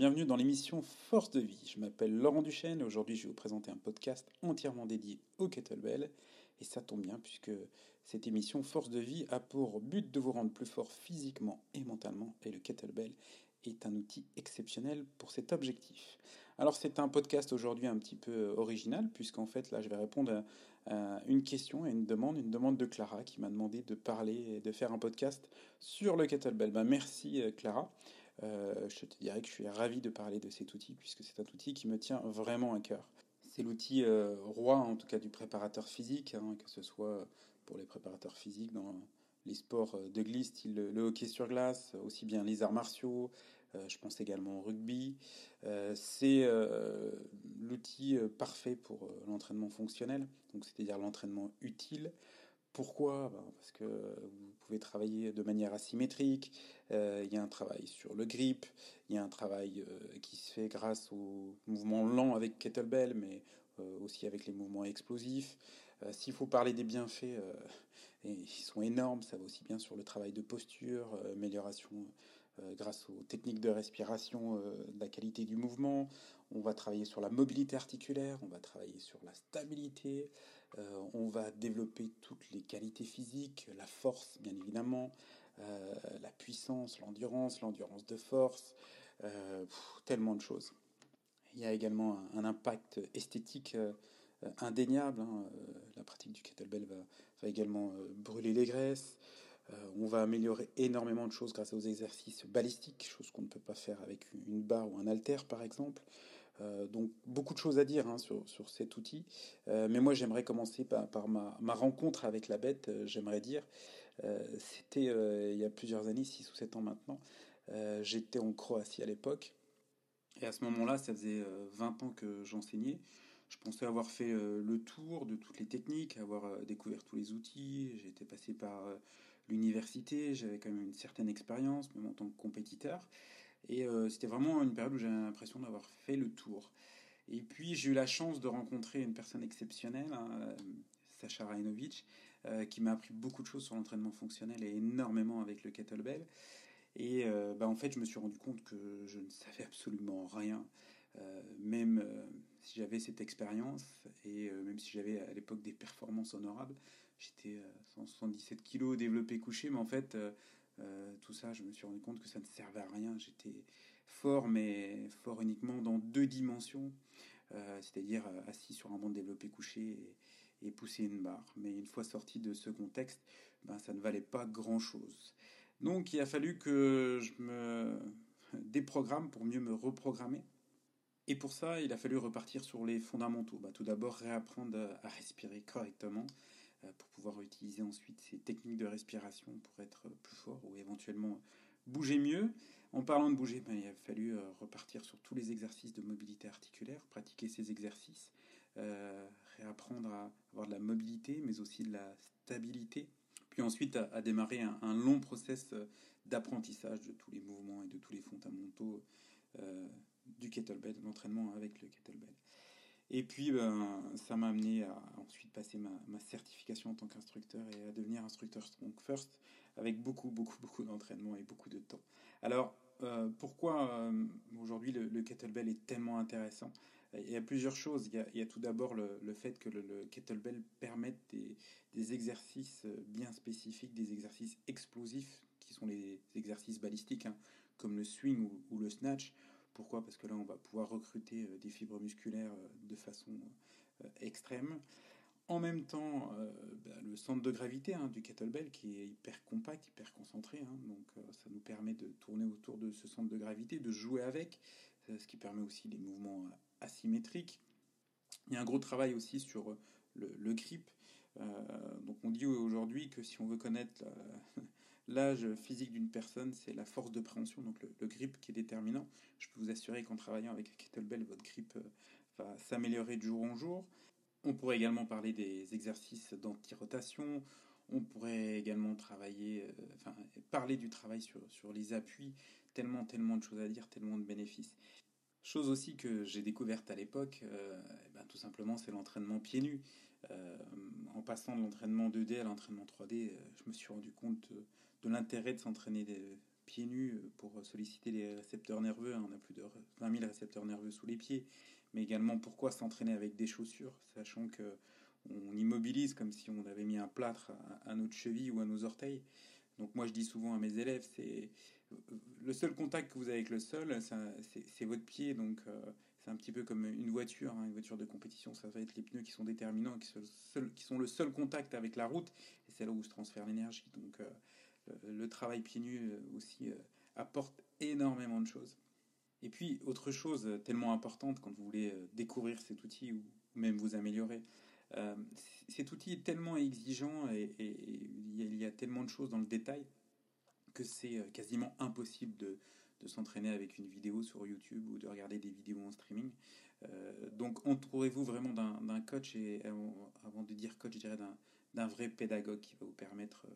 Bienvenue dans l'émission Force de vie. Je m'appelle Laurent Duchesne et aujourd'hui je vais vous présenter un podcast entièrement dédié au kettlebell. Et ça tombe bien puisque cette émission Force de vie a pour but de vous rendre plus fort physiquement et mentalement et le kettlebell est un outil exceptionnel pour cet objectif. Alors c'est un podcast aujourd'hui un petit peu original puisqu'en fait là je vais répondre à, une question et une demande, une demande de Clara qui m'a demandé de parler et de faire un podcast sur le kettlebell. Ben, merci euh, Clara. Euh, je te dirais que je suis ravi de parler de cet outil puisque c'est un outil qui me tient vraiment à cœur. C'est l'outil euh, roi en tout cas du préparateur physique, hein, que ce soit pour les préparateurs physiques dans les sports de glisse, le, hockey sur glace, aussi bien les arts martiaux, euh, je pense également au rugby. c'est l'outil parfait pour l'entraînement fonctionnel, donc c'est-à-dire l'entraînement utile pourquoi? Ben, Parce que vous pouvez travailler de manière asymétrique, euh, il y a un travail sur le grip, il y a un travail euh, qui se fait grâce aux mouvements lents avec kettlebell, mais euh, aussi avec les mouvements explosifs. S'il faut parler des bienfaits, et ils sont énormes, ça va aussi bien sur le travail de posture, amélioration grâce aux techniques de respiration, de la qualité du mouvement. On va travailler sur la mobilité articulaire, on va travailler sur la stabilité, euh, on va développer toutes les qualités physiques, la force bien évidemment, euh, la puissance, l'endurance, l'endurance de force, euh, tellement de choses. Il y a également un, impact esthétique indéniable. Hein. La pratique du kettlebell va, également brûler les graisses. on va améliorer énormément de choses grâce aux exercices balistiques, chose qu'on ne peut pas faire avec une barre ou un halter par exemple. Euh, donc beaucoup de choses à dire hein, sur, cet outil. Euh, mais moi j'aimerais commencer par, ma, rencontre avec la bête, euh, j'aimerais dire. C'était il y a plusieurs années, 6 ou 7 ans maintenant. J'étais en Croatie à l'époque. Et à ce moment-là, ça faisait 20 ans que j'enseignais. Je pensais avoir fait le tour de toutes les techniques, avoir découvert tous les outils. J'étais passé par l'université, j'avais quand même une certaine expérience, même en tant que compétiteur. Et euh, c'était vraiment une période où j'avais l'impression d'avoir fait le tour. Et puis j'ai eu la chance de rencontrer une personne exceptionnelle, hein, euh, Sacha Rajnovic, euh, qui m'a appris beaucoup de choses sur l'entraînement fonctionnel et énormément avec le kettlebell. Et bah, en fait, je me suis rendu compte que je ne savais absolument rien, même si j'avais cette expérience et même si j'avais à l'époque des performances honorables. J'étais 177 kg développé couché, mais en fait, euh, tout ça, je me suis rendu compte que ça ne servait à rien. J'étais fort, mais fort uniquement dans deux dimensions, euh, c'est-à-dire euh, assis sur un banc développé couché et, pousser une barre. Mais une fois sorti de ce contexte, ben, ça ne valait pas grand-chose. Donc il a fallu que je me déprogramme pour mieux me reprogrammer. Et pour ça, il a fallu repartir sur les fondamentaux. Bah, tout d'abord, réapprendre à respirer correctement, pouvoir utiliser ensuite ces techniques de respiration pour être plus fort ou éventuellement bouger mieux. En parlant de bouger, ben, il a fallu euh, repartir sur tous les exercices de mobilité articulaire, pratiquer ces exercices, euh, réapprendre à avoir de la mobilité, mais aussi de la stabilité. Puis ensuite, à, démarrer un, long process d'apprentissage de tous les mouvements et de tous les fondamentaux du kettlebell, d'entraînement avec le kettlebell. Et puis, ben, ça m'a amené à ensuite passer ma, certification en tant qu'instructeur et à devenir instructeur Strong First avec beaucoup, beaucoup, beaucoup d'entraînement et beaucoup de temps. Alors, euh, pourquoi euh, aujourd'hui le, kettlebell est tellement intéressant? Il y a plusieurs choses. Il y a, tout d'abord le, fait que le, kettlebell permette des, exercices bien spécifiques, des exercices explosifs, qui sont les exercices balistiques, hein, comme le swing ou le snatch pourquoi Parce que là, on va pouvoir recruter euh, des fibres musculaires euh, de façon euh, extrême. En même temps, bah, le centre de gravité hein, du kettlebell qui est hyper compact, hyper concentré, hein, donc ça nous permet de tourner autour de ce centre de gravité, de jouer avec, ce qui permet aussi les mouvements asymétriques. Il y a un gros travail aussi sur le, grip. donc on dit aujourd'hui que si on veut connaître L'âge physique d'une personne, c'est la force de préhension, donc le, grip qui est déterminant. Je peux vous assurer qu'en travaillant avec kettlebell, votre grip euh, va s'améliorer de jour en jour. On pourrait également parler des exercices d'anti-rotation. On pourrait également travailler, euh, enfin, parler du travail sur, sur les appuis. Tellement, tellement de choses à dire, tellement de bénéfices. Chose aussi que j'ai découverte à l'époque, euh, eh ben, tout simplement, c'est l'entraînement pieds nus. Euh, en passant de l'entraînement 2D à l'entraînement 3D, je me suis rendu compte de, l'intérêt de s'entraîner pieds nus pour solliciter les récepteurs nerveux. On a plus de 20 000 récepteurs nerveux sous les pieds. Mais également, pourquoi s'entraîner avec des chaussures, sachant que on immobilise comme si on avait mis un plâtre à, notre cheville ou à nos orteils. Donc moi je dis souvent à mes élèves, c'est le seul contact que vous avez avec le sol, c'est votre pied. Donc euh, c'est un petit peu comme une voiture, hein, une voiture de compétition. Ça va être les pneus qui sont déterminants, qui sont, le seul, contact avec la route, et c'est là où se transfère l'énergie. Donc euh, le, travail pieds nus euh, aussi apporte énormément de choses. Et puis autre chose tellement importante quand vous voulez découvrir cet outil ou même vous améliorer, euh, cet outil est tellement exigeant et, il y a tellement de choses dans le détail que c'est euh, quasiment impossible de, s'entraîner avec une vidéo sur YouTube ou de regarder des vidéos en streaming. Euh, donc entourez-vous vraiment d'un coach et avant de dire coach, je dirais d'un vrai pédagogue qui va vous permettre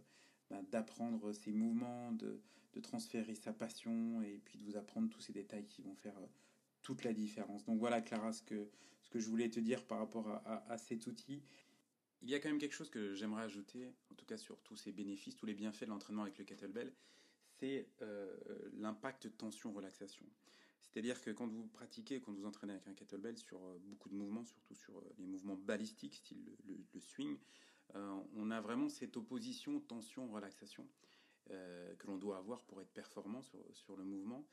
bah, d'apprendre ses mouvements, de, de, transférer sa passion et puis de vous apprendre tous ces détails qui vont faire toute la différence. Donc voilà Clara ce que, ce que je voulais te dire par rapport à, cet outil. Il y a quand même quelque chose que j'aimerais ajouter, en tout cas sur tous ces bénéfices, tous les bienfaits de l'entraînement avec le kettlebell, c'est euh, l'impact tension-relaxation. C'est-à-dire que quand vous pratiquez, quand vous entraînez avec un kettlebell sur euh, beaucoup de mouvements, surtout sur euh, les mouvements balistiques, style le, swing, on a vraiment cette opposition tension-relaxation que l'on doit avoir pour être performant sur, sur le mouvement.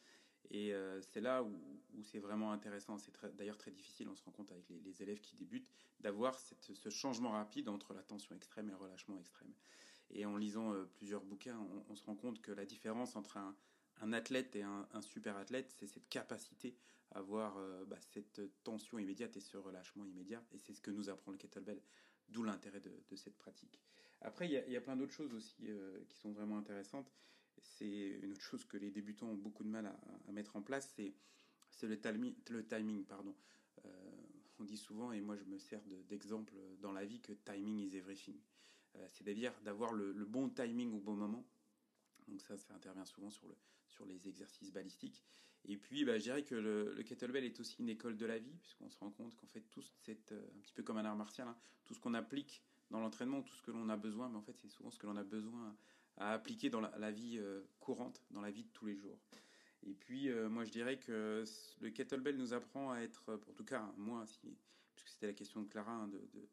Et c'est là où, c'est vraiment intéressant. C'est d'ailleurs très difficile, on se rend compte avec les, élèves qui débutent, d'avoir ce changement rapide entre la tension extrême et le relâchement extrême. Et en lisant euh, plusieurs bouquins, on, se rend compte que la différence entre un, athlète et un, super athlète, c'est cette capacité à avoir euh, bah, cette tension immédiate et ce relâchement immédiat. Et c'est ce que nous apprend le kettlebell, d'où l'intérêt de, cette pratique. Après, il y a, plein d'autres choses aussi qui sont vraiment intéressantes c'est une autre chose que les débutants ont beaucoup de mal à, mettre en place, c'est le, timing. Pardon. Euh, on dit souvent, et moi je me sers d'exemple dans la vie, que timing is everything. Euh, c'est-à-dire d'avoir le, bon timing au bon moment. Donc ça, ça intervient souvent sur, le, sur les exercices balistiques. Et puis, bah, je dirais que le, kettlebell est aussi une école de la vie, puisqu'on se rend compte qu'en fait, tout c'est euh, un petit peu comme un art martial, hein, tout ce qu'on applique dans l'entraînement, tout ce que l'on a besoin, mais en fait, c'est souvent ce que l'on a besoin à appliquer dans la, vie euh, courante, dans la vie de tous les jours. Et puis, moi, je dirais que le kettlebell nous apprend à être, en tout cas, moi, si, puisque c'était la question de Clara, hein, de,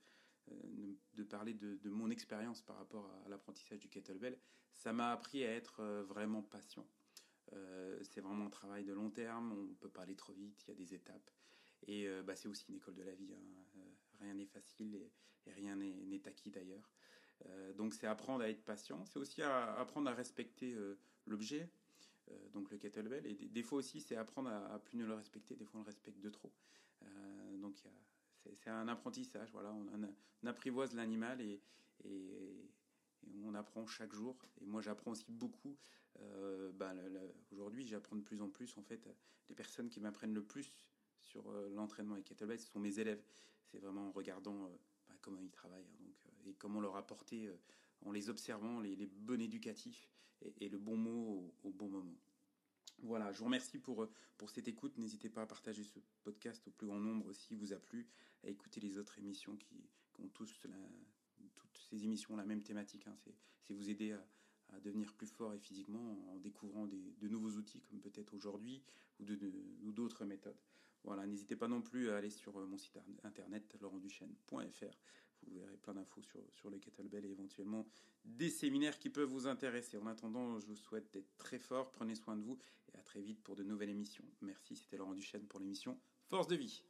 de, parler de, mon expérience par rapport à l'apprentissage du kettlebell, ça m'a appris à être euh, vraiment patient. c'est vraiment un travail de long terme, on peut pas aller trop vite, il y a des étapes. Et bah, c'est aussi une école de la vie. Hein. rien n'est facile et, rien n'est acquis d'ailleurs. Euh, donc c'est apprendre à être patient, c'est aussi apprendre à respecter euh, l'objet, euh, donc le kettlebell. Et des, fois aussi c'est apprendre à, plus ne le respecter, des fois on le respecte de trop. donc c'est un apprentissage, voilà, on, apprivoise l'animal et, et, on apprend chaque jour. Et moi j'apprends aussi beaucoup. Ben, Aujourd'hui j'apprends de plus en plus en fait. Les personnes qui m'apprennent le plus sur l'entraînement avec kettlebell, ce sont mes élèves. C'est vraiment en regardant bah, comment ils travaillent hein, donc, euh, et comment leur apporter, euh, en les observant, les, bons éducatifs et, le bon mot au, bon moment. Voilà, je vous remercie pour, euh, pour cette écoute. N'hésitez pas à partager ce podcast au plus grand nombre s'il vous a plu, à écouter les autres émissions qui, ont tous toutes ces émissions la même thématique. Hein. C'est vous aider à, devenir plus fort et physiquement en découvrant des, de nouveaux outils comme peut-être aujourd'hui ou d'autres méthodes. Voilà, n'hésitez pas non plus à aller sur euh, mon site internet laurentduchesne.fr. Vous verrez plein d'infos sur, sur le kettlebell et éventuellement des séminaires qui peuvent vous intéresser. En attendant, je vous souhaite d'être très fort, prenez soin de vous et à très vite pour de nouvelles émissions. Merci, c'était Laurent Duchesne pour l'émission Force de vie.